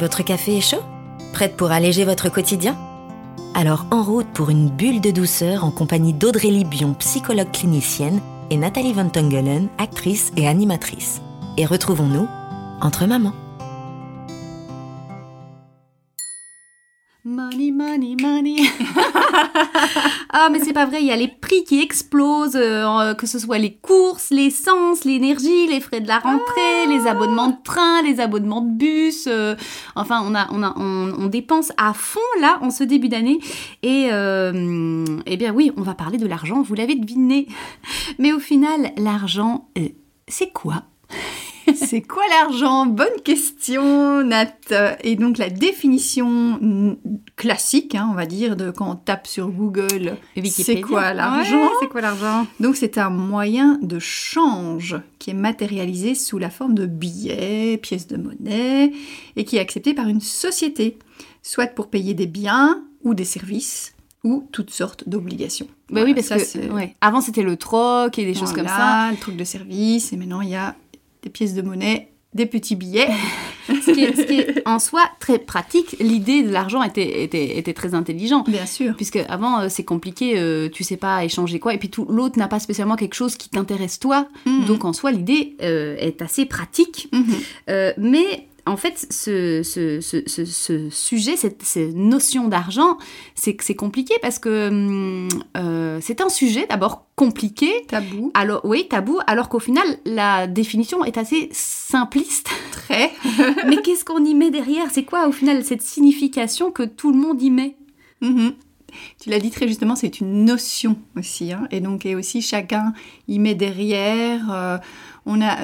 Votre café est chaud? Prête pour alléger votre quotidien? Alors en route pour une bulle de douceur en compagnie d'Audrey Libion, psychologue clinicienne, et Nathalie Van Tongelen, actrice et animatrice. Et retrouvons-nous entre mamans. Money, money, ah, mais c'est pas vrai, il y a les prix qui explosent, euh, que ce soit les courses, l'essence, l'énergie, les frais de la rentrée, les abonnements de train, les abonnements de bus. euh, enfin, on, a, on, a, on, on dépense à fond là en ce début d'année. Et euh, eh bien oui, on va parler de l'argent, vous l'avez deviné. Mais au final, l'argent, c'est quoi? C'est quoi l'argent? Bonne question, Nat. Et donc la définition classique, hein, on va dire, de quand on tape sur Google, c'est quoi l'argent? Ouais, C'est quoi l'argent? Donc c'est un moyen de change qui est matérialisé sous la forme de billets, pièces de monnaie, et qui est accepté par une société, soit pour payer des biens ou des services, ou toutes sortes d'obligations. Bah oui, parce ça, que ouais. avant c'était le troc et des choses comme ça. Le truc de service, et maintenant il y a des pièces de monnaie, des petits billets. Ce qui, est, ce qui est en soi très pratique. L'idée de l'argent était, était, était très intelligent. Bien sûr. Puisque avant euh, c'est compliqué, euh, tu sais pas échanger quoi, et puis l'autre n'a pas spécialement quelque chose qui t'intéresse toi. Mhm. Donc en soi l'idée euh, est assez pratique. Mhm. Euh, mais en fait, ce, ce, ce, ce, ce sujet, cette, cette notion d'argent, c'est compliqué parce que hum, euh, c'est un sujet d'abord compliqué. Tabou. Alors, oui, tabou, alors qu'au final, la définition est assez simpliste. Très. Mais qu'est-ce qu'on y met derrière? C'est quoi, au final, cette signification que tout le monde y met? Mhm. Tu l'as dit très justement, c'est une notion aussi. hein. Et donc, et aussi, chacun y met derrière. euh, on a.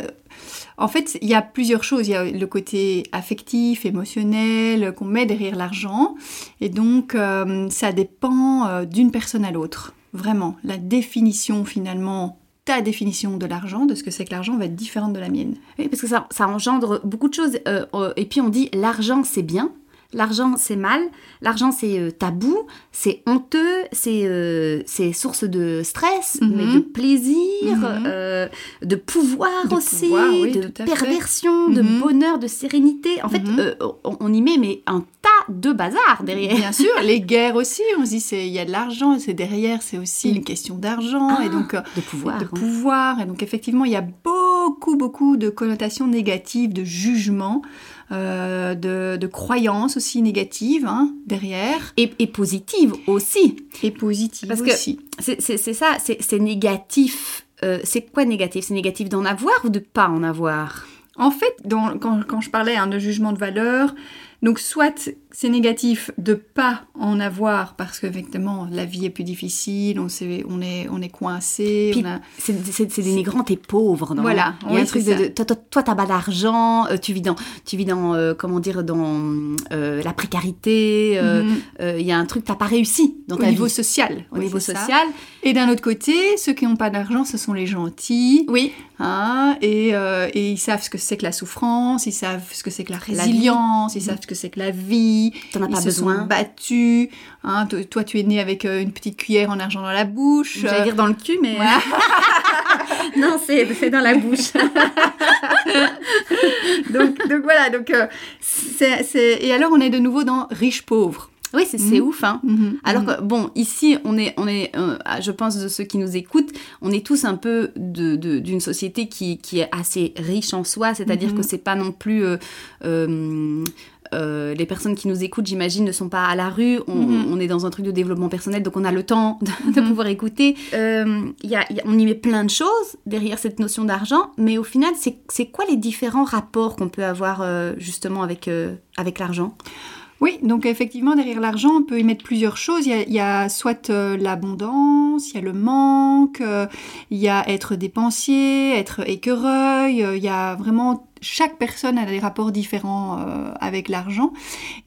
En fait, il y a plusieurs choses. Il y a le côté affectif, émotionnel qu'on met derrière l'argent. Et donc, euh, ça dépend euh, d'une personne à l'autre. Vraiment. La définition, finalement, ta définition de l'argent, de ce que c'est que l'argent, va être différente de la mienne. Oui, parce que ça, ça engendre beaucoup de choses. Euh, et puis on dit l'argent c'est bien, l'argent c'est mal, l'argent c'est euh, tabou, c'est honteux, c'est euh, source de stress, Mhm. mais de plaisir, Mhm. euh, de pouvoir De aussi, pouvoir, oui, de perversion, de Mhm. bonheur, de sérénité. En fait, on, on y met mais un tas de bazar derrière. Bien sûr, les guerres aussi, on se dit il y a de l'argent, c'est derrière, c'est aussi une question d'argent et Ah, donc de pouvoir. de hein. pouvoir et donc effectivement il y a beaucoup beaucoup de connotations négatives, de jugements, euh, de, de croyances aussi négatives hein, derrière Et, et positive aussi. et positives Parce que- aussi. C'est c'est- ça, c'est c'est négatif. Euh, c'est quoi négatif? C'est négatif d'en avoir ou de pas en avoir? En fait, dans- quand, quand je parlais hein, de jugement de valeur, donc soit c'est négatif de pas en avoir parce qu'effectivement la vie est plus difficile, on, est, on est coincé, a... C'est c'est- c'est dénigrant, t'es pauvre. non? Voilà, Il y a oui, un truc c'est de, de- toi, t'as pas d'argent, euh, tu vis dans, tu vis dans, euh, comment dire, dans euh, la précarité. euh, Mhm. Il y a un truc, t'as pas réussi dans au niveau vie. social. Au oui, niveau c'est ça. social. Et d'un autre côté, ceux qui n'ont pas d'argent, ce sont les gentils, Oui. hein, et, et ils savent ce que c'est que la souffrance, ils savent ce que c'est que la La résilience, ils Mhm. savent ce que c'est que la vie, T'en as ils pas se besoin. sont battus. Hein, to- toi, tu es né avec euh, une petite cuillère en argent dans la bouche. J'allais euh, dire dans le cul, mais voilà. non, c'est c'est dans la bouche. donc, donc voilà, donc euh, c'est, c'est- et alors on est de nouveau dans riche-pauvre. Oui, c'est Mhm. ouf, hein. Mhm, Alors mhm. que, bon, ici, on est, on est euh, je pense, de ceux qui nous écoutent, on est tous un peu de- de- d'une société qui, qui est assez riche en soi, c'est-à-dire que c'est pas non plus. euh, euh, euh, les personnes qui nous écoutent, j'imagine, ne sont pas à la rue. On, on est dans un truc de développement personnel, donc on a le temps de, de pouvoir écouter. Euh, y a- il y a- on y met plein de choses derrière cette notion d'argent, mais au final, c'est quoi les différents rapports qu'on peut avoir euh, justement avec, avec l'argent? Oui, donc effectivement, derrière l'argent, on peut y mettre plusieurs choses. Il y a, soit euh, l'abondance, il y a le manque, euh, il y a être dépensier, être écureuil. euh, il y a vraiment chaque personne a des rapports différents avec l'argent.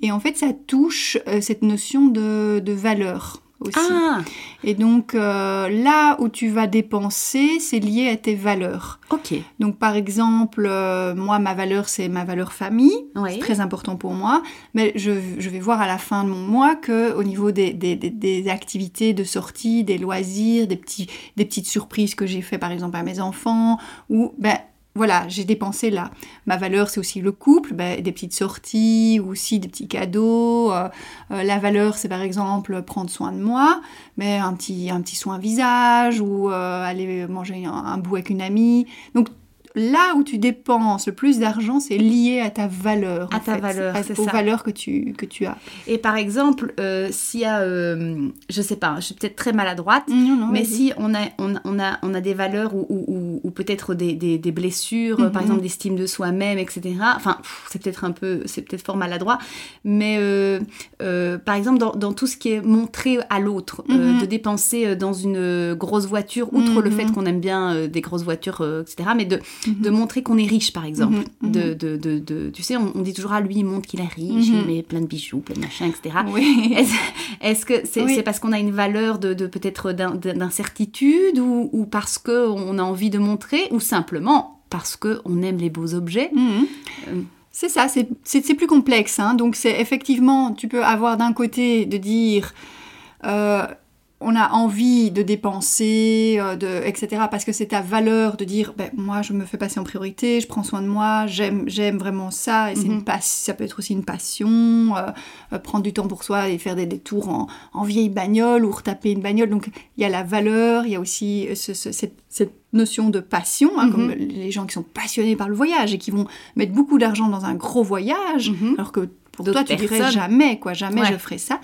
Et en fait, ça touche cette notion de, de valeur aussi. Ah, Et donc, euh, là où tu vas dépenser, c'est lié à tes valeurs. ok. Donc, par exemple, euh, moi, ma valeur, c'est ma valeur famille. Oui. C'est très important pour moi. Mais je, je vais voir à la fin de mon mois que au niveau des, des, des- des activités de sortie, des loisirs, des, petits, des petites surprises que j'ai fait par exemple à mes enfants, ou ben voilà, j'ai dépensé là. Ma valeur, c'est aussi le couple, ben, des petites sorties, aussi des petits cadeaux. Euh, euh, la valeur, c'est par exemple prendre soin de moi, mais un petit, un petit soin visage, ou euh, aller manger un, bout avec une amie. Là où tu dépenses le plus d'argent, c'est lié à ta valeur. À en ta fait, valeur, à- c'est aux ça. valeurs que tu, que tu as. Et par exemple, euh, s'il y a, euh, je sais pas, je suis peut-être très maladroite, Non, non, mais si on a, on, on a, on a des valeurs ou, ou, ou- ou peut-être des, des, des blessures, par Mhm. exemple d'estime de soi-même, etc. Enfin, c'est peut-être un peu, c'est peut-être fort maladroit, mais euh, euh, par exemple dans, dans tout ce qui est montré à l'autre, euh, Mhm. de dépenser dans une grosse voiture, outre le Mhm. fait qu'on aime bien des grosses voitures, etc. Mais de, Mhm. de montrer qu'on est riche, par exemple. Mhm, mhm. De, de, de, tu sais, on, on dit toujours à lui, il montre qu'il est riche, Mhm. il met plein de bijoux, plein de machins, etc. Oui. Est-ce est-ce que c'est Oui. c'est parce qu'on a une valeur de, de peut-être d'in- d'incertitude ou, ou parce qu'on a envie de montrer ou simplement parce qu'on aime les beaux objets? Mhm. Euh. C'est ça, c'est- c'est c'est plus complexe. hein. Donc, c'est effectivement, tu peux avoir d'un côté de dire, euh, on a envie de dépenser, euh, de, etc., parce que c'est ta valeur de dire, ben, moi, je me fais passer en priorité, je prends soin de moi, j'aime j'aime vraiment ça, et c'est Mhm. une passe, ça peut être aussi une passion, euh, euh, prendre du temps pour soi et faire des détours en, en vieille bagnole ou retaper une bagnole. Donc, il y a la valeur, il y a aussi ce- ce- cette, cette notion de passion, hein, Mhm. comme les gens qui sont passionnés par le voyage et qui vont mettre beaucoup d'argent dans un gros voyage, Mhm. alors que pour toi, tu dirais jamais, quoi, jamais Ouais. je ferai ça.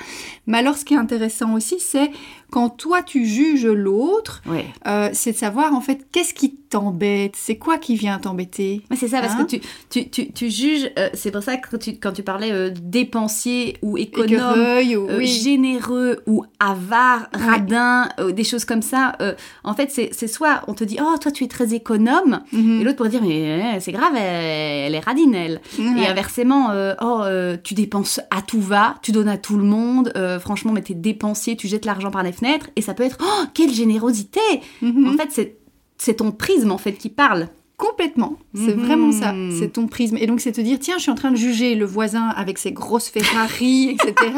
Mais alors, ce qui est intéressant aussi, c'est quand toi, tu juges l'autre, Ouais. euh, c'est de savoir, en fait, qu'est-ce qui t'embête? C'est quoi qui vient t'embêter? C'est ça, parce Hein? que tu, tu, tu, tu juges, euh, c'est pour ça que quand tu, quand tu parlais euh, dépensier ou économe, ou... oui. généreux ou avare, Ouais. radin, des choses comme ça, en fait, c'est soit on te dit, oh, toi, tu es très économe, Mhm. et l'autre pourrait dire, mais euh, c'est grave, elle, elle est radine, elle. Ouais. Et inversement, oh, tu dépenses à tout va, tu donnes à tout le monde, franchement, mais t'es dépensier, tu jettes l'argent par les fenêtres, et ça peut être, oh, quelle générosité Mhm. En fait, c'est c'est ton prisme, en fait, qui parle. Complètement, c'est Mhm. vraiment ça, c'est ton prisme. Et donc c'est te dire, tiens, je suis en train de juger le voisin avec ses grosses Ferrari, etc.,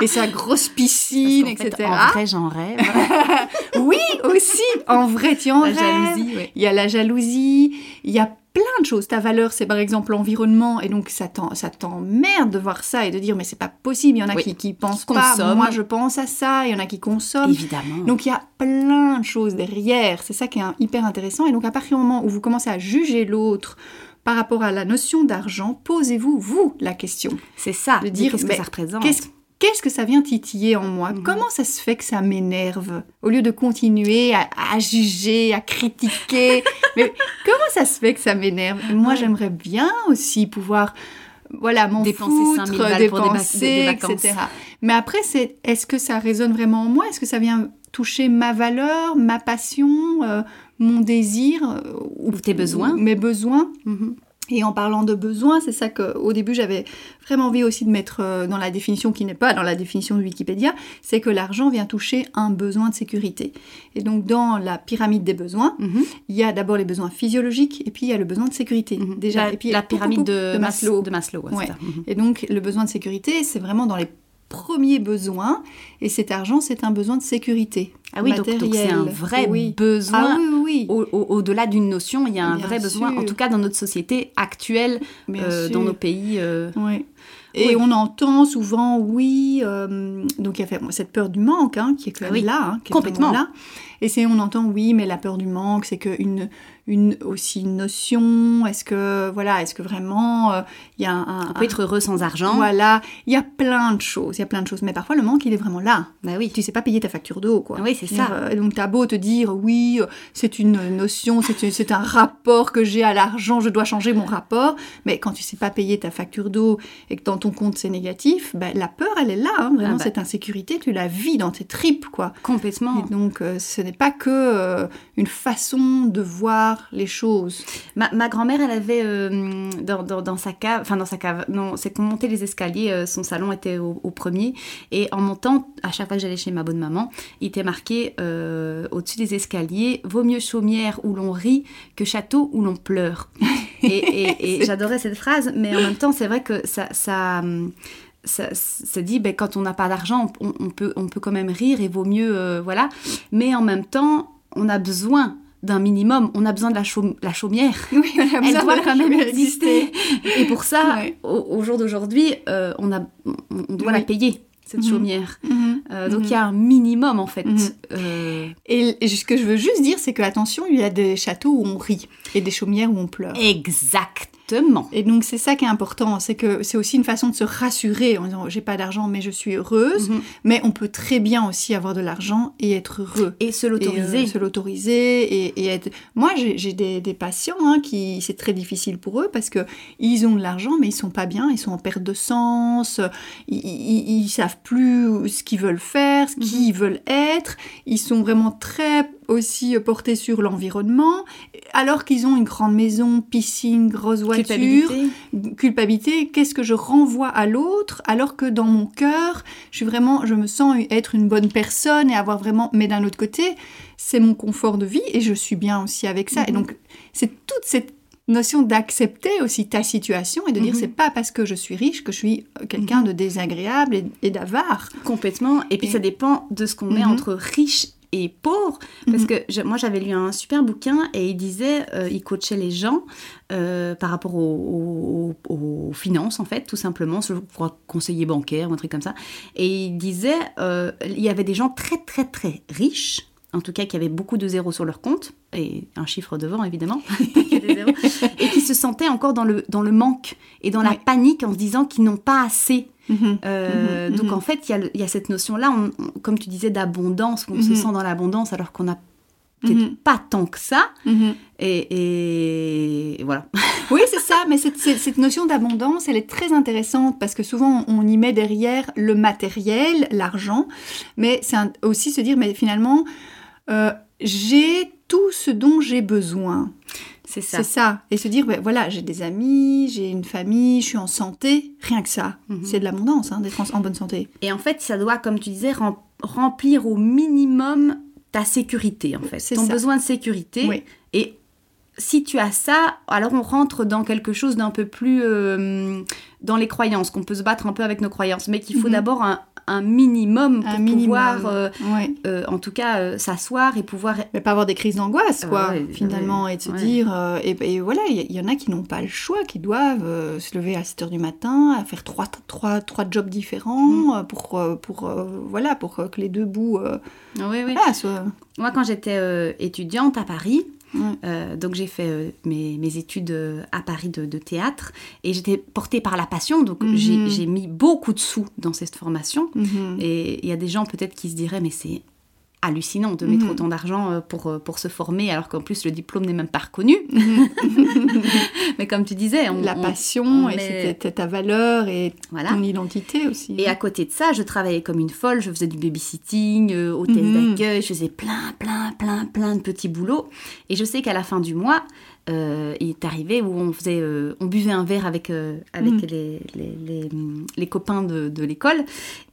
et sa grosse piscine, Parce qu'en fait, etc. en vrai, j'en rêve. Oui, aussi, en vrai, tu en La rêves. jalousie, ouais. Il y a la jalousie, il y a plein de choses. Ta valeur, c'est par exemple l'environnement, et donc ça t'emmerde de voir ça et de dire, mais c'est pas possible. Il y en a Oui. qui, qui pensent pas, Consomment. moi je pense à ça, il y en a qui consomment. Évidemment. Donc il y a plein de choses derrière, c'est ça qui est hyper intéressant. Et donc à partir du moment où vous commencez à juger l'autre par rapport à la notion d'argent, posez-vous, vous, la question. c'est ça, de dire, qu'est-ce que ça représente. Qu'est-ce qu'est-ce que ça vient titiller en moi? Mhm. Comment ça se fait que ça m'énerve? Au lieu de continuer à, à juger, à critiquer. mais comment ça se fait que ça m'énerve? Moi, Ouais. j'aimerais bien aussi pouvoir voilà, m'en Dépenser foutre, 5000 balles pour des vac- dépenser, des- des vacances. etc. Mais après, c'est est-ce que ça résonne vraiment en moi? Est-ce que ça vient toucher ma valeur, ma passion, euh, mon désir euh, Ou tes besoins. Mes besoins Mhm. et en parlant de besoins, c'est ça qu'au début j'avais vraiment envie aussi de mettre euh, dans la définition qui n'est pas dans la définition de Wikipédia, c'est que l'argent vient toucher un besoin de sécurité. Et donc dans la pyramide des besoins, Mhm. il y a d'abord les besoins physiologiques et puis il y a le besoin de sécurité. Mhm. Déjà, la, et puis la pyramide de, de Mas- Maslow. De Maslow, ouais. Et donc le besoin de sécurité, c'est vraiment dans les premiers besoins et cet argent, c'est un besoin de sécurité. Ah oui, donc donc c'est un vrai Oui. besoin. Ah oui, oui, oui. Au- au- Au-delà d'une notion, il y a un Bien vrai besoin, en tout cas dans notre société actuelle, euh, dans nos pays. euh, Ouais. Et Oui. on entend souvent, oui, euh, donc il y a cette peur du manque hein, qui est quand même Oui, là, hein, qui est complètement. là. Et c'est on entend, oui, mais la peur du manque, c'est que une, aussi une notion. Est-ce que voilà, est-ce que vraiment euh, il y a un, un- on peut être heureux sans argent. voilà, il y a plein de choses, il y a plein de choses. Mais parfois le manque, il est vraiment là. Bah oui. Tu sais pas payer ta facture d'eau, quoi. Oui, c'est ça. euh, donc t'as beau te dire, oui, euh, c'est une notion, c'est un rapport que j'ai à l'argent, je dois changer mon rapport. Mais quand tu sais pas payer ta facture d'eau et que dans ton compte c'est négatif, ben, la peur, elle est là. hein, vraiment, Ah bah. cette insécurité, tu la vis dans tes tripes, quoi. Complètement. Et donc, euh, ce n'est pas que une façon de voir les choses. Ma, ma grand-mère, elle avait euh, dans, dans, dans sa cave, enfin dans sa cave, non, c'est qu'on montait les escaliers, euh, son salon était au, au premier, et en montant, à chaque fois que j'allais chez ma bonne maman, il était marqué euh, au-dessus des escaliers Vaut mieux chaumière où l'on rit que château où l'on pleure. Et, et- et j'adorais cette phrase, mais en même temps, c'est vrai que ça. ça ça, ça dit, ben, quand on n'a pas d'argent, on, on peut, on peut quand même rire et vaut mieux, euh, voilà. Mais en même temps, on a besoin d'un minimum. On a besoin de la, la chaumière. Oui, on a Elle besoin doit de quand même exister. Et pour ça, Ouais. au, au jour d'aujourd'hui, euh, on, a, on on doit la payer, cette Mhm. chaumière. Mhm. Euh, donc Mhm. il y a un minimum en fait. Euh, Et et ce que je veux juste dire, c'est que attention, il y a des châteaux où on rit et des chaumières où on pleure. Exactement. Et donc c'est ça qui est important, c'est que c'est aussi une façon de se rassurer en disant j'ai pas d'argent mais je suis heureuse, Mhm. mais on peut très bien aussi avoir de l'argent et être heureux. Et se l'autoriser. euh, se l'autoriser et, et être. Moi, j'ai des, des patients hein, qui c'est très difficile pour eux parce que ils ont de l'argent mais ils sont pas bien, ils sont en perte de sens, ils, ils, ils savent plus ce qu'ils veulent faire, ce qu'ils Mhm. veulent être. Ils sont vraiment très aussi portés sur l'environnement, alors qu'ils ont une grande maison, piscine, grosse voiture Culpabilité. culpabilité, qu'est-ce que je renvoie à l'autre, alors que dans mon cœur, je suis vraiment, je me sens être une bonne personne et avoir vraiment, mais d'un autre côté, c'est mon confort de vie et je suis bien aussi avec ça. Et Mhm. donc, c'est toute cette notion d'accepter aussi ta situation et de dire Mhm. c'est pas parce que je suis riche que je suis euh, quelqu'un Mhm. de désagréable et, et d'avare. Complètement. Et puis Et- ça dépend de ce qu'on met Mhm. entre riche et pauvre. Parce Mhm. que je- moi j'avais lu un super bouquin et il disait, euh, il coachait les gens euh, par rapport aux, aux- aux finances en fait, tout simplement, je crois conseiller bancaire ou un truc comme ça. Et il disait, euh, il y avait des gens très très très riches. En tout cas, qui avaient beaucoup de zéros sur leur compte, et un chiffre devant évidemment, et qui se sentaient encore dans le, dans le manque et dans la panique en se disant qu'ils n'ont pas assez. Mhm. Euh, Mhm, donc mhm. en fait, il y a y, cette notion-là, on- on- comme tu disais, d'abondance, on se sent dans l'abondance alors qu'on n'a peut-être pas tant que ça. Et, et voilà. Oui, c'est ça, mais cette, notion d'abondance, elle est très intéressante parce que souvent on y met derrière le matériel, l'argent, mais c'est aussi se dire, mais finalement, euh, j'ai tout ce dont j'ai besoin. C'est ça. C'est ça. Et se dire, ben, voilà, j'ai des amis, j'ai une famille, je suis en santé, rien que ça. Mhm. C'est de l'abondance, hein, d'être en, en bonne santé. Et en fait, ça doit, comme tu disais, rem- remplir au minimum ta sécurité, en fait. C'est Ton ça. besoin de sécurité. Oui. Et si tu as ça, alors on rentre dans quelque chose d'un peu plus euh, dans les croyances, qu'on peut se battre un peu avec nos croyances, mais qu'il faut Mhm. d'abord un, un minimum pour Un minimum. pouvoir, euh, Ouais. euh, en tout cas, euh, s'asseoir et pouvoir Mais pas avoir des crises d'angoisse, quoi, ouais, finalement, ouais, et de se dire, et, et voilà, il y, en a qui n'ont pas le choix, qui doivent se lever à 7 heures du matin, à faire trois, trois, trois jobs différents euh, pour, pour, voilà, pour que les deux bouts Oui, oui. voilà, soient... Moi, quand j'étais étudiante à Paris, Euh, donc j'ai fait euh, mes, mes études euh, à Paris de, de théâtre et j'étais portée par la passion, donc Mhm. j'ai- mis beaucoup de sous dans cette formation. Mhm. Et il y a des gens peut-être qui se diraient, mais c'est hallucinant de mettre Mhm. autant d'argent pour, pour se former, alors qu'en plus le diplôme n'est même pas reconnu. mais comme tu disais, on, La on- passion, on et met- c'était ta valeur et Voilà. ton identité aussi. Et à côté de ça, je travaillais comme une folle, je faisais du babysitting, hôtesse d'accueil, je faisais plein, plein, plein, plein de petits boulots. Et je sais qu'à la fin du mois, euh, il est arrivé où on faisait, euh, on buvait un verre avec, euh, avec Mhm. les, les, les, les copains de, de l'école.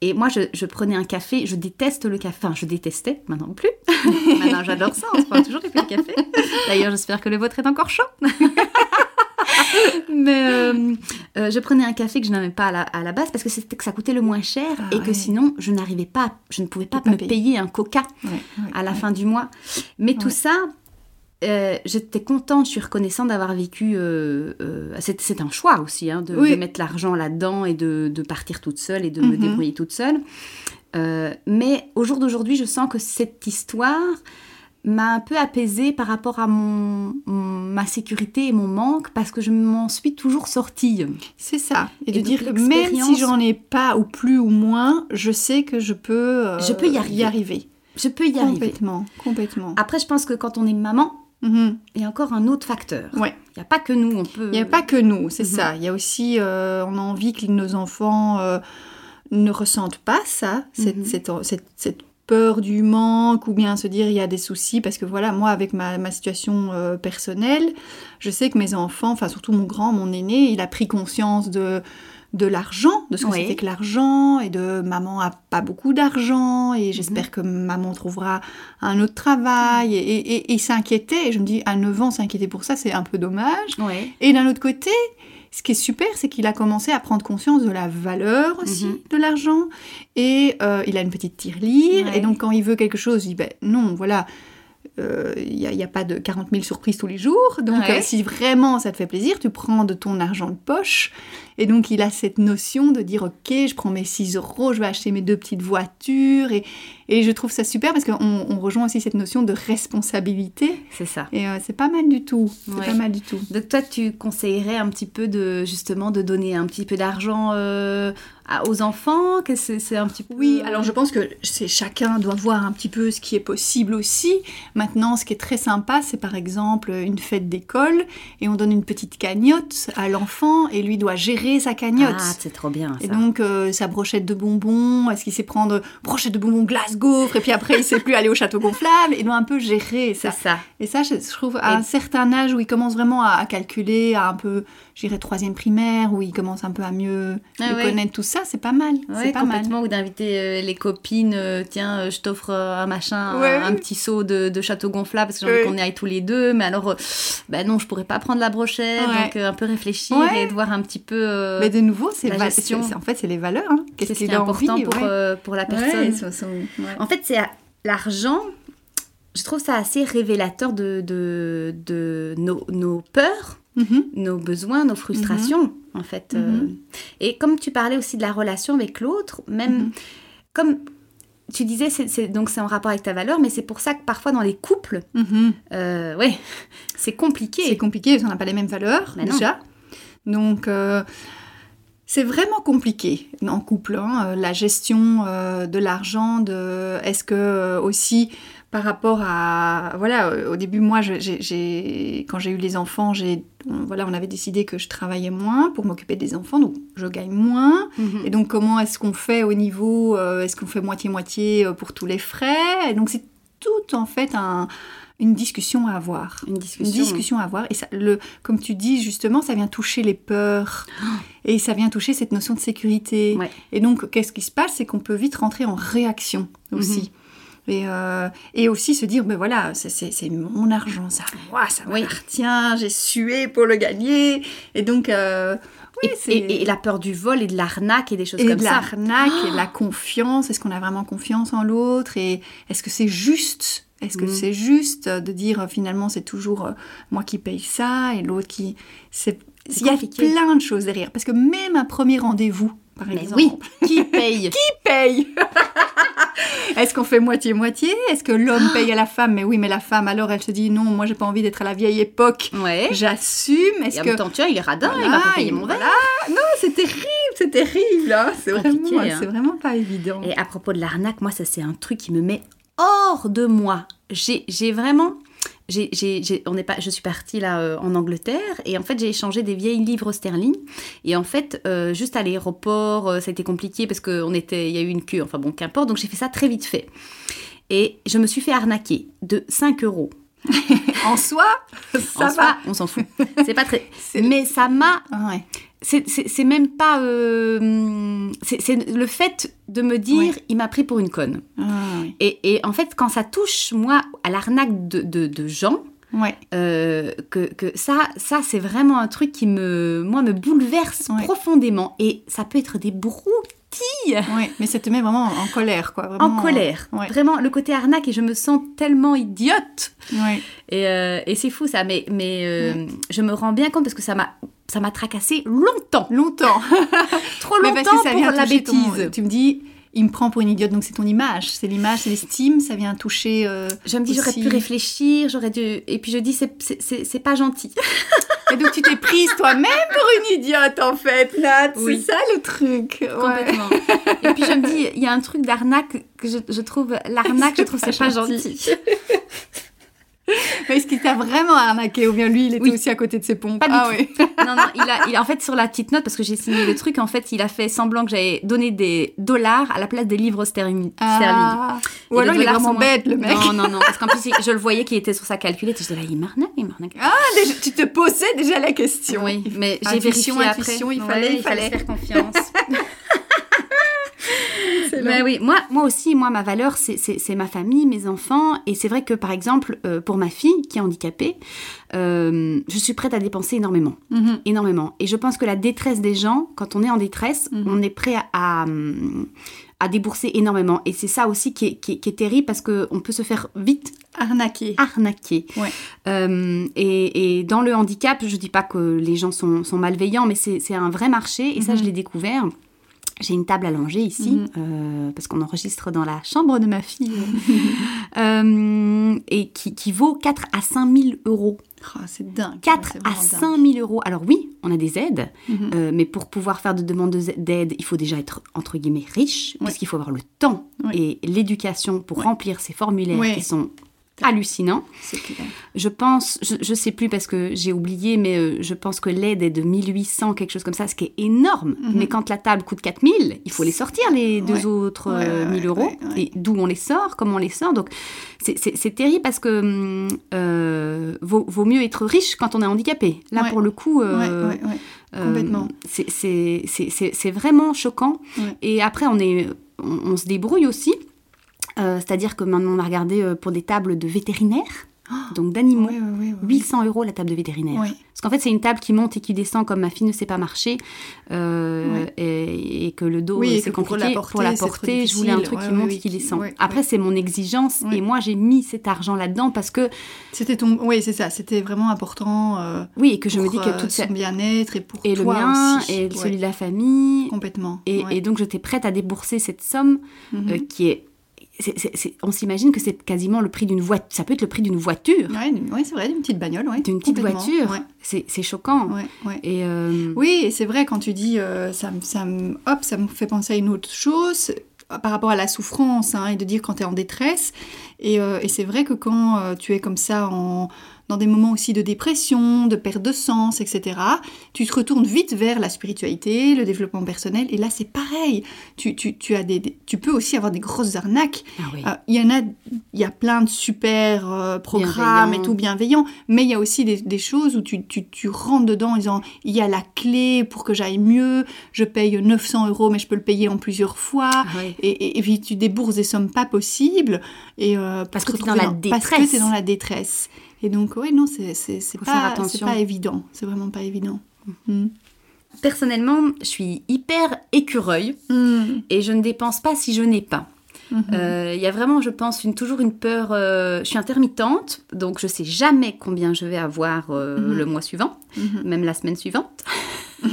Et moi, je, je prenais un café, je déteste le café, enfin, je détestais, maintenant plus. maintenant, j'adore ça, on se prend toujours des petits cafés. D'ailleurs, j'espère que le vôtre est encore chaud. Mais euh, euh, je prenais un café que je n'avais pas à la, à la base parce que c'était que ça coûtait le moins cher Ah et que ouais. sinon je n'arrivais pas, je ne pouvais pas pas me payer. payer un coca Ouais, ouais, à la fin du mois. Mais tout ça, euh, j'étais contente, je suis reconnaissante d'avoir vécu. euh, euh, c'est, un choix aussi hein, de, Oui. de mettre l'argent là-dedans et de, de partir toute seule et de me Mhm. débrouiller toute seule. Mais au jour d'aujourd'hui, je sens que cette histoire m'a un peu apaisée par rapport à mon, mon- ma sécurité et mon manque parce que je m'en suis toujours sortie. C'est ça. Et, Et de dire que même si j'en ai pas ou plus ou moins, je sais que je peux, euh, Je peux y arriver. Je peux y arriver. Complètement, complètement. Après, je pense que quand on est maman, Mhm. il y a encore un autre facteur. Ouais. Il n'y a pas que nous, on peut... Il n'y a pas que nous, c'est Mhm. ça. Il y a aussi, euh, on a envie que nos enfants euh, ne ressentent pas ça, cette, Mhm. cette, cette- cette peur du manque, ou bien se dire il y a des soucis, parce que voilà, moi, avec ma, ma situation euh, personnelle, je sais que mes enfants, enfin surtout mon grand, mon aîné, il a pris conscience de de l'argent, de ce que Oui. c'était que l'argent, et de maman a pas beaucoup d'argent, et Mhm. j'espère que maman trouvera un autre travail, et, et, et- et il s'inquiétait, et je me dis, à 9 ans, s'inquiéter pour ça, c'est un peu dommage. Et d'un autre côté, ce qui est super, c'est qu'il a commencé à prendre conscience de la valeur aussi Mhm. de l'argent. Et euh, il a une petite tirelire. Ouais. Et donc, quand il veut quelque chose, il dit ben, non, voilà. il n'y a, y a pas de 40 000 surprises tous les jours. Donc, Ouais. euh, si vraiment ça te fait plaisir, tu prends de ton argent de poche. Et donc, il a cette notion de dire, OK, je prends mes 6 euros, je vais acheter mes deux petites voitures. Et, et je trouve ça super parce qu'on on rejoint aussi cette notion de responsabilité. C'est ça. Et euh, c'est pas mal du tout. C'est Ouais. pas mal du tout. Donc toi, tu conseillerais un petit peu de justement de donner un petit peu d'argent euh, aux enfants? Que c'est c'est un petit peu? Oui, alors je pense que c'est chacun doit voir un petit peu ce qui est possible aussi. Maintenant, ce qui est très sympa, c'est par exemple une fête d'école et on donne une petite cagnotte à l'enfant et lui doit gérer sa cagnotte. Ah, c'est trop bien ça. et donc euh, sa brochette de bonbons, est-ce qu'il sait prendre brochette de bonbons glace gaufre et puis après il sait plus aller au château gonflable, il doit un peu gérer ça. ça. Et ça, je, je trouve à Et- un certain âge où il commence vraiment à, à calculer, à un peu, je dirais troisième primaire, où il commence un peu à mieux, Ah ouais. connaître tout ça, c'est pas mal. Ouais, c'est pas mal. complètement. Ou d'inviter euh, les copines, euh, tiens, euh, je t'offre un machin, Ouais. un, un petit seau de, de château gonflable parce que j'ai Ouais. envie qu'on y aille tous les deux. Mais alors, euh, bah non, je pourrais pas prendre la brochette. Ouais. Donc, euh, un peu réfléchir Ouais. et de voir un petit peu. euh, Mais de nouveau, c'est la gestion. en fait, c'est les valeurs. Hein. Qu'est-ce qui est important envie, pour, ouais. euh, pour la Ouais, personne son- son- ouais. En fait, c'est l'argent. Je trouve ça assez révélateur de, de, de nos, nos peurs, Mhm. nos besoins, nos frustrations, en fait. euh. Mhm. Et comme tu parlais aussi de la relation avec l'autre, même comme tu disais, c'est, donc c'est en rapport avec ta valeur, mais c'est pour ça que parfois dans les couples, euh, ouais, c'est compliqué. C'est compliqué parce qu'on n'a pas les mêmes valeurs, non. déjà. Donc, euh, c'est vraiment compliqué en couple. hein, euh, la gestion euh, de l'argent, de... est-ce que euh, aussi par rapport à... Voilà, au début, moi, je- quand j'ai eu les enfants, j'ai, on- voilà, on avait décidé que je travaillais moins pour m'occuper des enfants, donc je gagne moins. Mhm. Et donc, comment est-ce qu'on fait au niveau, euh, est-ce qu'on fait moitié-moitié euh, pour tous les frais? Et donc, c'est tout en fait un- une discussion à avoir. Une Une discussion. à avoir. Et ça, le, comme tu dis, justement, ça vient toucher les peurs. Et ça vient toucher cette notion de sécurité. Ouais. Et donc, qu'est-ce qui se passe? C'est qu'on peut vite rentrer en réaction aussi. Et, euh, et aussi se dire, ben voilà, c'est- mon argent, ça, moi, ça Oui. m'appartient, j'ai sué pour le gagner. Et donc, euh, oui, Et, et- et la peur du vol et de l'arnaque et des choses et comme de ça. l'arnaque et de la confiance. Est-ce qu'on a vraiment confiance en l'autre Et est-ce que c'est juste? Est-ce que Mhm. c'est juste de dire finalement c'est toujours euh, moi qui paye ça et l'autre qui. C'est... Il y a plein de choses derrière. Parce que même un premier rendez-vous, par Mais exemple, oui, qui paye? Qui paye? Est-ce qu'on fait moitié-moitié? Est-ce que l'homme Ah. paye à la femme? Mais oui, mais la femme, alors elle se dit non, moi j'ai pas envie d'être à la vieille époque. Ouais. J'assume. Est-ce que temps, tiens, il est radin, il va pas payer mon verre. voilà. Non, c'est terrible, c'est terrible. hein. C'est vraiment, hein. c'est vraiment pas évident. Et à propos de l'arnaque, moi, ça, c'est un truc qui me met hors de moi. J'ai j'ai on est pas, je suis partie là euh, en Angleterre et en fait j'ai échangé des vieilles livres sterling et en fait euh, juste à l'aéroport euh, ça a été compliqué parce qu'on était il y a eu une queue enfin bon qu'importe donc j'ai fait ça très vite fait et je me suis fait arnaquer de 5 euros En soi, ça en va. soi on s'en fout c'est pas très mais ça m'a ouais. C'est- même pas euh, c'est le fait de me dire il m'a pris pour une conne Ah et, et en fait, quand ça touche, moi, à l'arnaque de, de, de gens, Ouais. euh, que, que ça, ça c'est vraiment un truc qui me, moi, me bouleverse Ouais. profondément. Et ça peut être des broutilles Ouais. Mais ça te met vraiment en colère, quoi. Vraiment, en colère. Ouais. Vraiment, le côté arnaque, et je me sens tellement idiote. Et, euh, et c'est fou ça, mais, mais je me rends bien compte parce que ça m'a ça m'a tracassé longtemps, Longtemps. trop Mais longtemps parce que ça pour vient la toucher ton- bêtise. Tu me dis, il me prend pour une idiote, donc c'est ton image. C'est l'image, c'est l'estime, ça vient toucher. euh, Je me dis j'aurais pu réfléchir, j'aurais dû et puis je dis c'est c'est- c'est c'est pas gentil. Et donc tu t'es prise toi-même pour une idiote, en fait, Nat. Oui. C'est ça le truc. Ouais. Complètement. Et puis je me dis, il y a un truc d'arnaque que je, je trouve, l'arnaque, je trouve c'est pas gentil. Mais est-ce qu'il t'a vraiment arnaqué ou bien lui, il était Oui. aussi à côté de ses pompes? Pas du Ah tout. oui. Non, non, il a, il a- en fait, sur la petite note, parce que j'ai signé le truc, en fait, il a fait semblant que j'avais donné des dollars à la place des livres sterling. Ah. Ou alors il est vraiment moins- bête, le mec. Non, non, non, parce qu'en plus, je le voyais qu'il était sur sa calculette, et je disais, là, il m'arnaque, il m'arnaque. Ah, déjà, tu te posais déjà la question. Oui, mais j'ai vérifié intuition, après. il fallait, Ouais, il fallait. faire confiance. Oui, moi, moi aussi, moi, ma valeur, c'est- ma famille, mes enfants. Et c'est vrai que, par exemple, euh, pour ma fille qui est handicapée, euh, je suis prête à dépenser énormément. Mhm. Énormément. Et je pense que la détresse des gens, quand on est en détresse, Mhm. on est prêt à, à, à débourser énormément. Et c'est ça aussi qui est, qui est- qui est terrible parce qu'on peut se faire vite Arnaqué. arnaquer. Ouais. Euh, et, et dans le handicap, je dis pas que les gens sont, sont malveillants, mais c'est c'est un vrai marché. Et ça, je l'ai découvert. J'ai une table allongée ici, Mhm. euh, parce qu'on enregistre dans la chambre de ma fille, Euh, et qui, qui vaut 4 à 5 000 euros. Oh, c'est dingue. 4 C'est à vraiment 5 000 euros. Alors oui, on a des aides, Mhm. euh, mais pour pouvoir faire de demandes de- d'aide, il faut déjà être, entre guillemets, riche, Ouais. puisqu'il faut avoir le temps et l'éducation pour remplir ces formulaires qui sont clair. Je pense, je, je sais plus parce que j'ai oublié, mais euh, je pense que l'aide est de 1800, quelque chose comme ça, ce qui est énorme. Mhm. Mais quand la table coûte 4000, il faut les sortir, les deux Ouais. autres Ouais, euh, ouais, 1000 euros. Et d'où on les sort, comment on les sort. Donc c'est- terrible parce que hum, euh, vaut, vaut mieux être riche quand on est handicapé. Là, pour le coup, complètement. c'est- vraiment choquant. Et après, on, est, on, on se débrouille aussi. Euh, C'est-à-dire que maintenant, on a regardé euh, pour des tables de vétérinaires, donc d'animaux. Ouais, ouais, ouais. 800 euros la table de vétérinaire. Parce qu'en fait, c'est une table qui monte et qui descend comme ma fille ne sait pas marcher euh, et, et que le dos, Oui, c'est compliqué. la porter, pour la porter, je voulais un truc qui oui, monte oui, et qui descend. Après, c'est mon exigence et moi, j'ai mis cet argent là-dedans parce que, C'était ton. Oui, c'est ça. C'était vraiment important. euh, oui, et que je me dis que toute son cette... bien-être et pour Et le toi mien, aussi. et celui de la famille. Complètement. Et, et donc, j'étais prête à débourser cette somme Mhm. euh, qui est... on s'imagine que c'est quasiment le prix d'une voiture. Ça peut être le prix d'une voiture, une- ouais, c'est vrai, d'une petite bagnole, ouais. d'une petite voiture. Ouais, C'est c'est choquant. Et euh, Oui, et c'est vrai quand tu dis euh, ça, me- ça, hop, ça me fait penser à une autre chose euh, par rapport à la souffrance hein, et de dire quand tu es en détresse. Et, euh, et c'est vrai que quand tu es comme ça en, dans des moments aussi de dépression, de perte de sens, etc., tu te retournes vite vers la spiritualité, le développement personnel. Et là, c'est pareil. Tu, tu, tu, as des, tu peux aussi avoir des grosses arnaques. ah oui. Euh, Il y en a, il y a plein de super euh, programmes et tout bienveillants, mais il y a aussi des, des choses où tu, tu, tu rentres dedans en disant il y a la clé pour que j'aille mieux, je paye 900 euros mais je peux le payer en plusieurs fois. Ah oui. Et, et, et puis tu débourses des sommes pas possibles et euh, Parce que t'es dans la parce que détresse. t'es dans la détresse. Et donc ouais non c'est pas pas évident, c'est vraiment pas évident. Mm. Personnellement, je suis hyper écureuil Mm. et je ne dépense pas si je n'ai pas. Mhm. Euh, Il y a vraiment, je pense, une, toujours une peur. euh, je suis intermittente, donc je sais jamais combien je vais avoir euh, Mhm. le mois suivant, Mhm. même la semaine suivante.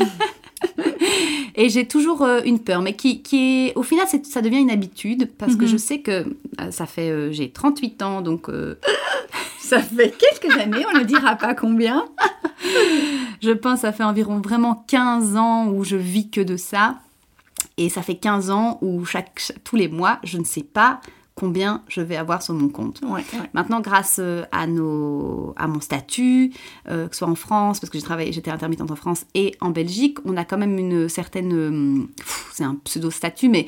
Et j'ai toujours une peur, mais qui, qui est, au final, ça devient une habitude parce que je sais que ça fait, j'ai 38 ans, donc Ça fait quelques années, on ne dira pas combien. Je pense ça fait environ vraiment 15 ans où je vis que de ça. Et ça fait 15 ans où chaque- tous les mois, je ne sais pas combien je vais avoir sur mon compte. Ouais, ouais. Maintenant, grâce euh, à, nos, à mon statut, euh, que ce soit en France, parce que j'ai travaillé, j'étais intermittente en France et en Belgique, on a quand même une certaine, euh, c'est un pseudo-statut, mais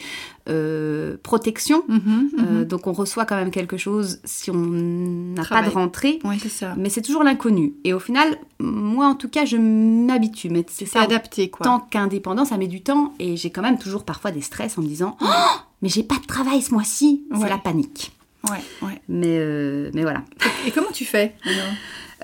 euh, protection. Mhm, Euh, mhm. donc on reçoit quand même quelque chose si on n'a pas de rentrée. Ouais, c'est ça. Mais c'est toujours l'inconnu. Et au final, moi en tout cas, je m'habitue. Mais c'est C'est ça. adapté quoi. Tant qu'indépendant, ça met du temps. Et j'ai quand même toujours parfois des stress en me disant Oh, Mais j'ai pas de travail ce mois-ci. Ouais. C'est la panique. Ouais, ouais. Mais, euh, mais voilà. Et comment tu fais alors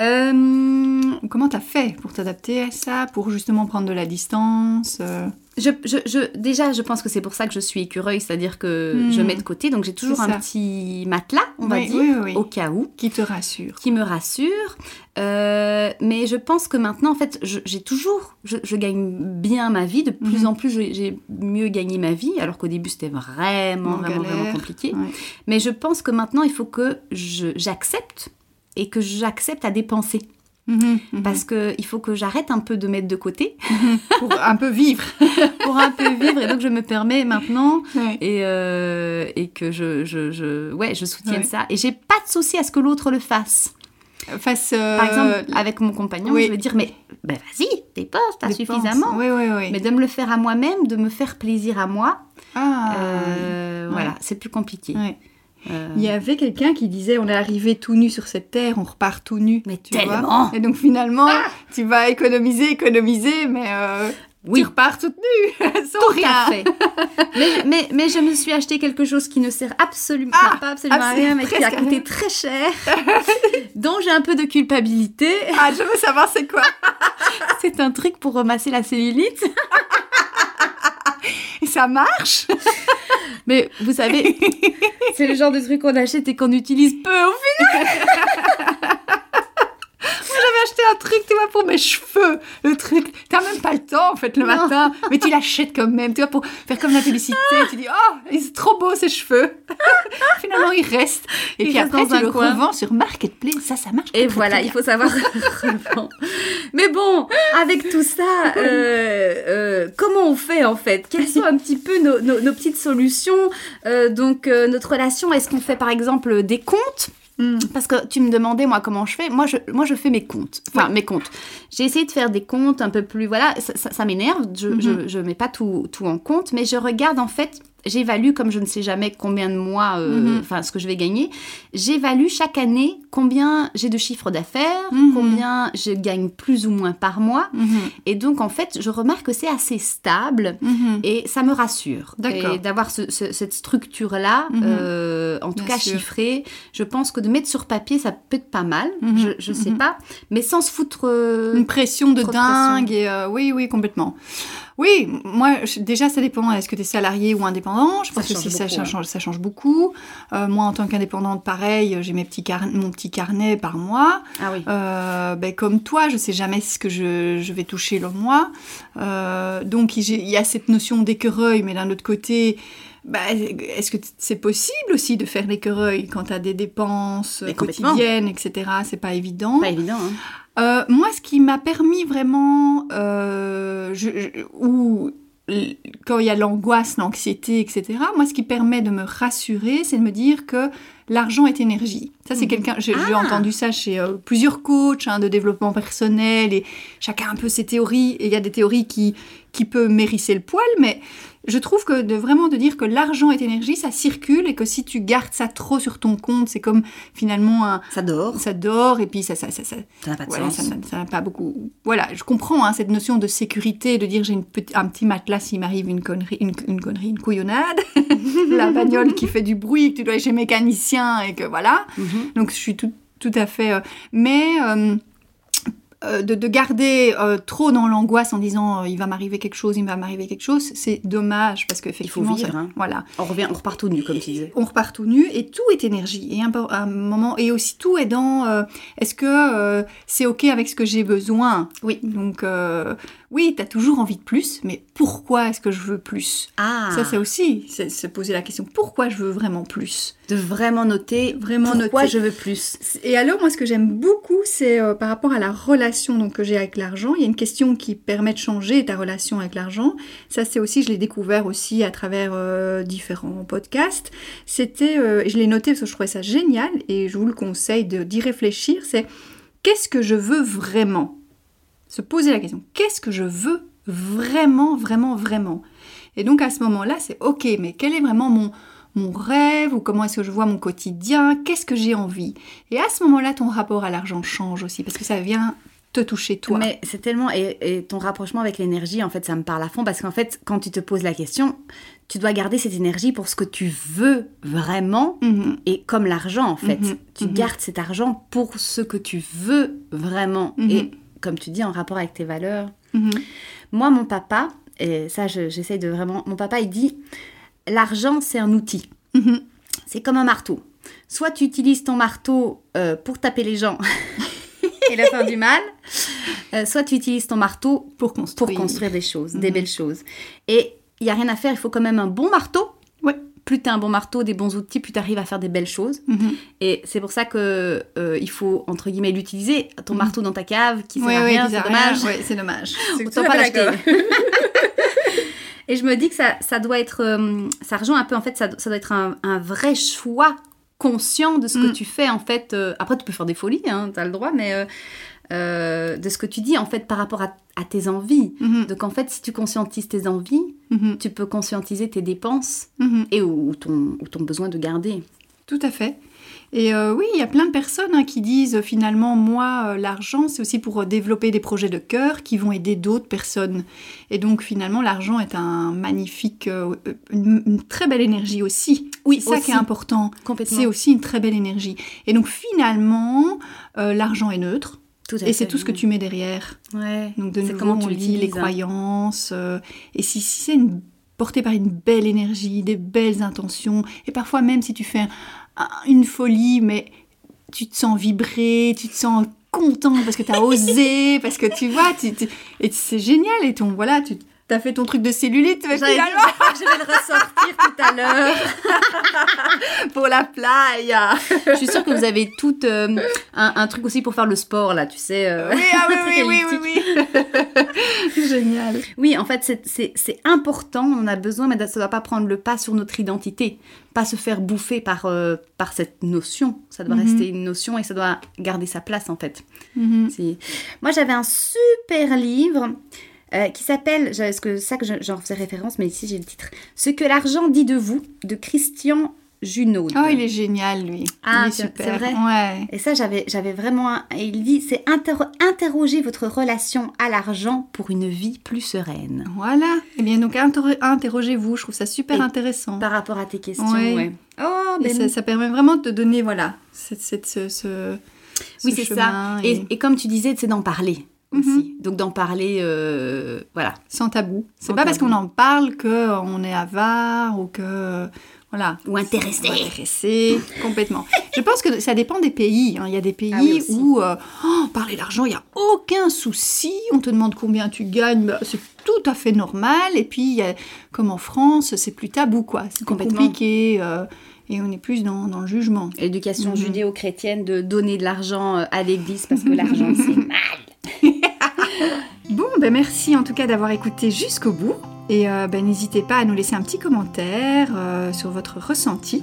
Euh, Comment t'as fait pour t'adapter à ça, pour justement prendre de la distance euh, je, je, je- déjà, je pense que c'est pour ça que je suis écureuil, c'est-à-dire que Hmm. je mets de côté. Donc j'ai toujours un petit matelas, on va dire, oui, oui, oui. au cas où. qui te rassure qui me rassure. Euh, mais je pense que maintenant, en fait, j'ai toujours, je, gagne bien ma vie. De plus Mhm. en plus, j'ai mieux gagné ma vie, alors qu'au début, c'était vraiment, En vraiment, galère. vraiment compliqué. Ouais. Mais je pense que maintenant, il faut que j'accepte et que j'accepte à dépenser. Mhm, mhm. Parce qu'il faut que j'arrête un peu de mettre de côté pour un peu vivre. pour un peu vivre. Et donc, je me permets maintenant Ouais. et, euh, et que je, je, je, ouais, je soutienne Ouais. ça. Et j'ai pas de souci à ce que l'autre le fasse. Face, euh, Par exemple, avec mon compagnon, oui. je veux dire, mais ben vas-y, dépense, t'as suffisamment. Oui, oui, oui. Mais de me le faire à moi-même, de me faire plaisir à moi, Ah. euh, voilà, c'est plus compliqué. Euh, Il y avait quelqu'un qui disait on est arrivé tout nu sur cette terre, on repart tout nu. Mais tu vois. tellement Et donc finalement, tu vas économiser, économiser, mais euh, Oui. tu repars toute nue, sans tout rien. à fait. mais, mais, mais je me suis acheté quelque chose qui ne sert absolument, Ah, pas absolument à rien, mais qui a coûté rien. très cher, dont j'ai un peu de culpabilité. Ah, je veux savoir c'est quoi. C'est un truc pour ramasser la cellulite. Ça marche Mais vous savez, c'est le genre de truc qu'on achète et qu'on utilise peu au final. Acheté un truc, tu vois, pour mes cheveux. Le truc, t'as même pas le temps, en fait, le Non. matin. Mais tu l'achètes quand même, tu vois, pour faire comme la publicité. Tu dis, oh, c'est trop beau, ces cheveux. Finalement, il reste. Et Il puis reste après, tu le coin. revends sur Marketplace. Ça, ça marche. Et voilà, il faut savoir. Mais bon, avec tout ça, euh, euh, comment on fait en fait? Quelles sont un petit peu nos, nos- nos petites solutions? Euh, Donc, notre relation, est-ce qu'on fait par exemple des comptes? Mm. Parce que tu me demandais moi comment je fais. Moi je, moi je fais mes comptes. Enfin mes comptes. J'ai essayé de faire des comptes un peu plus. Voilà, ça, ça- ça m'énerve. Je, je, je mets pas tout, tout en compte, mais je regarde en fait. J'évalue comme je ne sais jamais combien de mois, euh, Mhm. enfin ce que je vais gagner. J'évalue chaque année combien j'ai de chiffre d'affaires, Mhm. combien je gagne plus ou moins par mois. Mhm. Et donc en fait, je remarque que c'est assez stable. Et ça me rassure. Et d'avoir ce- ce- cette structure-là, euh, en tout Bien cas sûr. chiffrée, je pense que de mettre sur papier, ça peut être pas mal. Je, je sais pas. Mais sans se foutre. euh, Une pression de dingue. Et, oui, oui, complètement. Oui, moi, je- déjà, ça dépend. Est-ce que tu es salarié ou indépendant? Je Ça pense que si ça, beaucoup, ça hein. change, ça change beaucoup. Euh, moi, en tant qu'indépendante, pareil, j'ai mes petits car- mon petit carnet par mois. Ah oui. Euh, ben, comme toi, je sais jamais ce que je, je vais toucher le mois. Euh, donc, il y a cette notion d'écureuil, mais d'un autre côté, ben, est-ce que c'est possible aussi de faire l'écureuil quand tu as des dépenses quotidiennes, etc. C'est pas évident. Pas évident. Hein. Euh, moi, ce qui m'a permis vraiment, euh, je, je- ou quand il y a l'angoisse, l'anxiété, etc., moi, ce qui permet de me rassurer, c'est de me dire que l'argent est énergie. Ça, c'est Mhm. quelqu'un, j'ai Ah. entendu ça chez euh, plusieurs coachs hein, de développement personnel, et chacun a un peu ses théories, et il y a des théories qui, qui peuvent mérisser le poil, mais je trouve que de vraiment de dire que l'argent est énergie, ça circule, et que si tu gardes ça trop sur ton compte, c'est comme finalement un, Ça dort. ça dort, et puis ça, ça, ça, ça, Ça n'a pas de voilà, sens. ça n'a- pas beaucoup. Voilà, je comprends hein, cette notion de sécurité, de dire j'ai un petit matelas s'il m'arrive une connerie, une, une connerie, une couillonnade, la bagnole qui fait du bruit, que tu dois aller chez mécanicien et que voilà. Mhm. Donc je suis tout, tout à fait. euh, mais euh, euh, de, de garder euh, trop dans l'angoisse en disant euh, il va m'arriver quelque chose, il va m'arriver quelque chose, c'est dommage parce qu'effectivement. vivre, ça- hein. Voilà On revient, on repart tout nu, comme tu disais. on repart tout nu et tout est énergie. Et un, un moment et aussi tout est dans est-ce que c'est ok avec ce que j'ai besoin? Oui. Donc oui, t'as toujours envie de plus, mais pourquoi est-ce que je veux plus? Ah. Ça c'est aussi se poser la question pourquoi je veux vraiment plus? de vraiment noter. Vraiment pourquoi noter. je veux plus. Et alors, moi, ce que j'aime beaucoup, c'est euh, par rapport à la relation donc, que j'ai avec l'argent. Il y a une question qui permet de changer ta relation avec l'argent. Ça, c'est aussi, je l'ai découvert aussi à travers euh, différents podcasts. C'était, euh, je l'ai noté parce que je trouvais ça génial et je vous le conseille d'y réfléchir. C'est qu'est-ce que je veux vraiment? Se poser la question. Qu'est-ce que je veux vraiment, vraiment, vraiment? Et donc à ce moment-là, c'est ok, mais quel est vraiment mon mon rêve ou comment est-ce que je vois mon quotidien, qu'est-ce que j'ai envie? Et à ce moment-là, ton rapport à l'argent change aussi parce que ça vient te toucher toi. Mais c'est tellement. Et, et ton rapprochement avec l'énergie, en fait, ça me parle à fond parce qu'en fait, quand tu te poses la question, tu dois garder cette énergie pour ce que tu veux vraiment. Mhm. Et comme l'argent, en fait, Mhm, tu mhm. gardes cet argent pour ce que tu veux vraiment. Et comme tu dis, en rapport avec tes valeurs. Mhm. Moi, mon papa, et ça, je- j'essaye de vraiment. Mon papa, il dit l'argent, c'est un outil. Mhm. C'est comme un marteau. Soit tu utilises ton marteau euh, pour taper les gens et leur faire du mal, euh, soit tu utilises ton marteau Pour pour construire. des choses, des Mhm. belles choses. Et il y a rien à faire, il faut quand même un bon marteau. Plus tu as un bon marteau, des bons outils, plus tu arrives à faire des belles choses. Mhm. Et c'est pour ça que euh, il faut entre guillemets l'utiliser. Ton Mhm. marteau dans ta cave qui sert Ouais, à ouais, rien, c'est dommage. Ouais, c'est dommage. Autant pas l'acheter. Et je me dis que ça, ça doit être, euh, ça rejoint un peu en fait, ça, ça doit être un, un vrai choix conscient de ce que Mm. tu fais en fait. euh, après, tu peux faire des folies, hein, tu as le droit, mais euh, de ce que tu dis en fait par rapport à, à tes envies. Mhm. Donc en fait, si tu conscientises tes envies, Mhm. tu peux conscientiser tes dépenses Mhm. et ou, ton, ou ton besoin de garder. Tout à fait. Et euh, oui, il y a plein de personnes hein, qui disent euh, finalement, moi, euh, l'argent, c'est aussi pour développer des projets de cœur qui vont aider d'autres personnes. Et donc finalement, l'argent est un magnifique, euh, une, une très belle énergie aussi. Oui, c'est ça qui est important. C'est aussi une très belle énergie. Et donc finalement, l'argent est neutre. Tout à Et c'est tout ce que tu mets derrière. Ouais. Donc de nouveau, comment on tu lit les croyances. euh, et si, si c'est une porté par une belle énergie, des belles intentions. Et parfois même si tu fais un- une folie, mais tu te sens vibrer, tu te sens content parce que tu as osé, parce que tu vois, tu, tu- et c'est génial. Et ton, voilà, tu as fait ton truc de cellulite, mais finalement, que je vais le ressortir tout à l'heure. pour la playa. Je suis sûre que vous avez tout euh, un, un truc aussi pour faire le sport, là, tu sais. euh, Oui, ah oui, oui, oui, elliptique. oui, oui. Génial. Oui, en fait, c'est- important, on en a besoin, mais ça ne doit pas prendre le pas sur notre identité. Pas se faire bouffer par, euh, par cette notion. Ça doit Mhm. rester une notion et ça doit garder sa place, en fait. Mhm. Moi, j'avais un super livre euh, qui s'appelle, c'est que ça que je- j'en faisais référence, mais ici j'ai le titre, Ce que l'argent dit de vous, de Christian Junod. Oh, il est génial, lui. Ah, il est c'est- super. c'est vrai Ouais. Et ça, j'avais, j'avais vraiment. un- et il dit c'est inter- interroger votre relation à l'argent pour une vie plus sereine. Voilà. Eh bien, donc, inter- interrogez-vous. Je trouve ça super Et intéressant. Par rapport à tes questions, Ouais. ouais. Oh, Et ben ça, ça permet vraiment de te donner, voilà, cette, cette- ce, ce, oui, ce c'est ça. Et, et comme tu disais, c'est d'en parler. Aussi. Donc d'en parler, euh, voilà. sans tabou. C'est pas parce qu'on en parle que on est avare ou que voilà. Ou intéressé. Intéressé, complètement. Je pense que ça dépend des pays. hein. Il y a des pays Ah oui, aussi. où euh, oh, parler d'argent, il n'y a aucun souci. On te demande combien tu gagnes, bah, c'est tout à fait normal. Et puis, il y a- comme en France, c'est plus tabou, quoi. C'est compliqué. euh, et on est plus dans, dans le jugement. Éducation Mhm. judéo-chrétienne de donner de l'argent euh, à l'église parce que l'argent c'est mal. Bon, ben merci en tout cas d'avoir écouté jusqu'au bout. Et euh, ben, n'hésitez pas à nous laisser un petit commentaire euh, sur votre ressenti.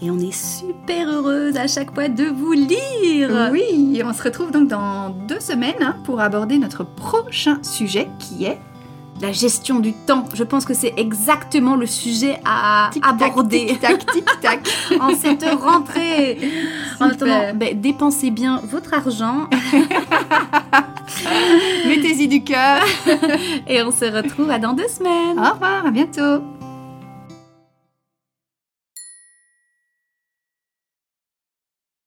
Et on est super heureuse à chaque fois de vous lire. Oui, on se retrouve donc dans deux semaines hein, pour aborder notre prochain sujet qui est La gestion du temps, je pense que c'est exactement le sujet à aborder. Tic-tac, tic-tac. en cette rentrée. En attendant, ben, dépensez bien votre argent Mettez-y du cœur. et on se retrouve à dans deux semaines. Au revoir, à bientôt.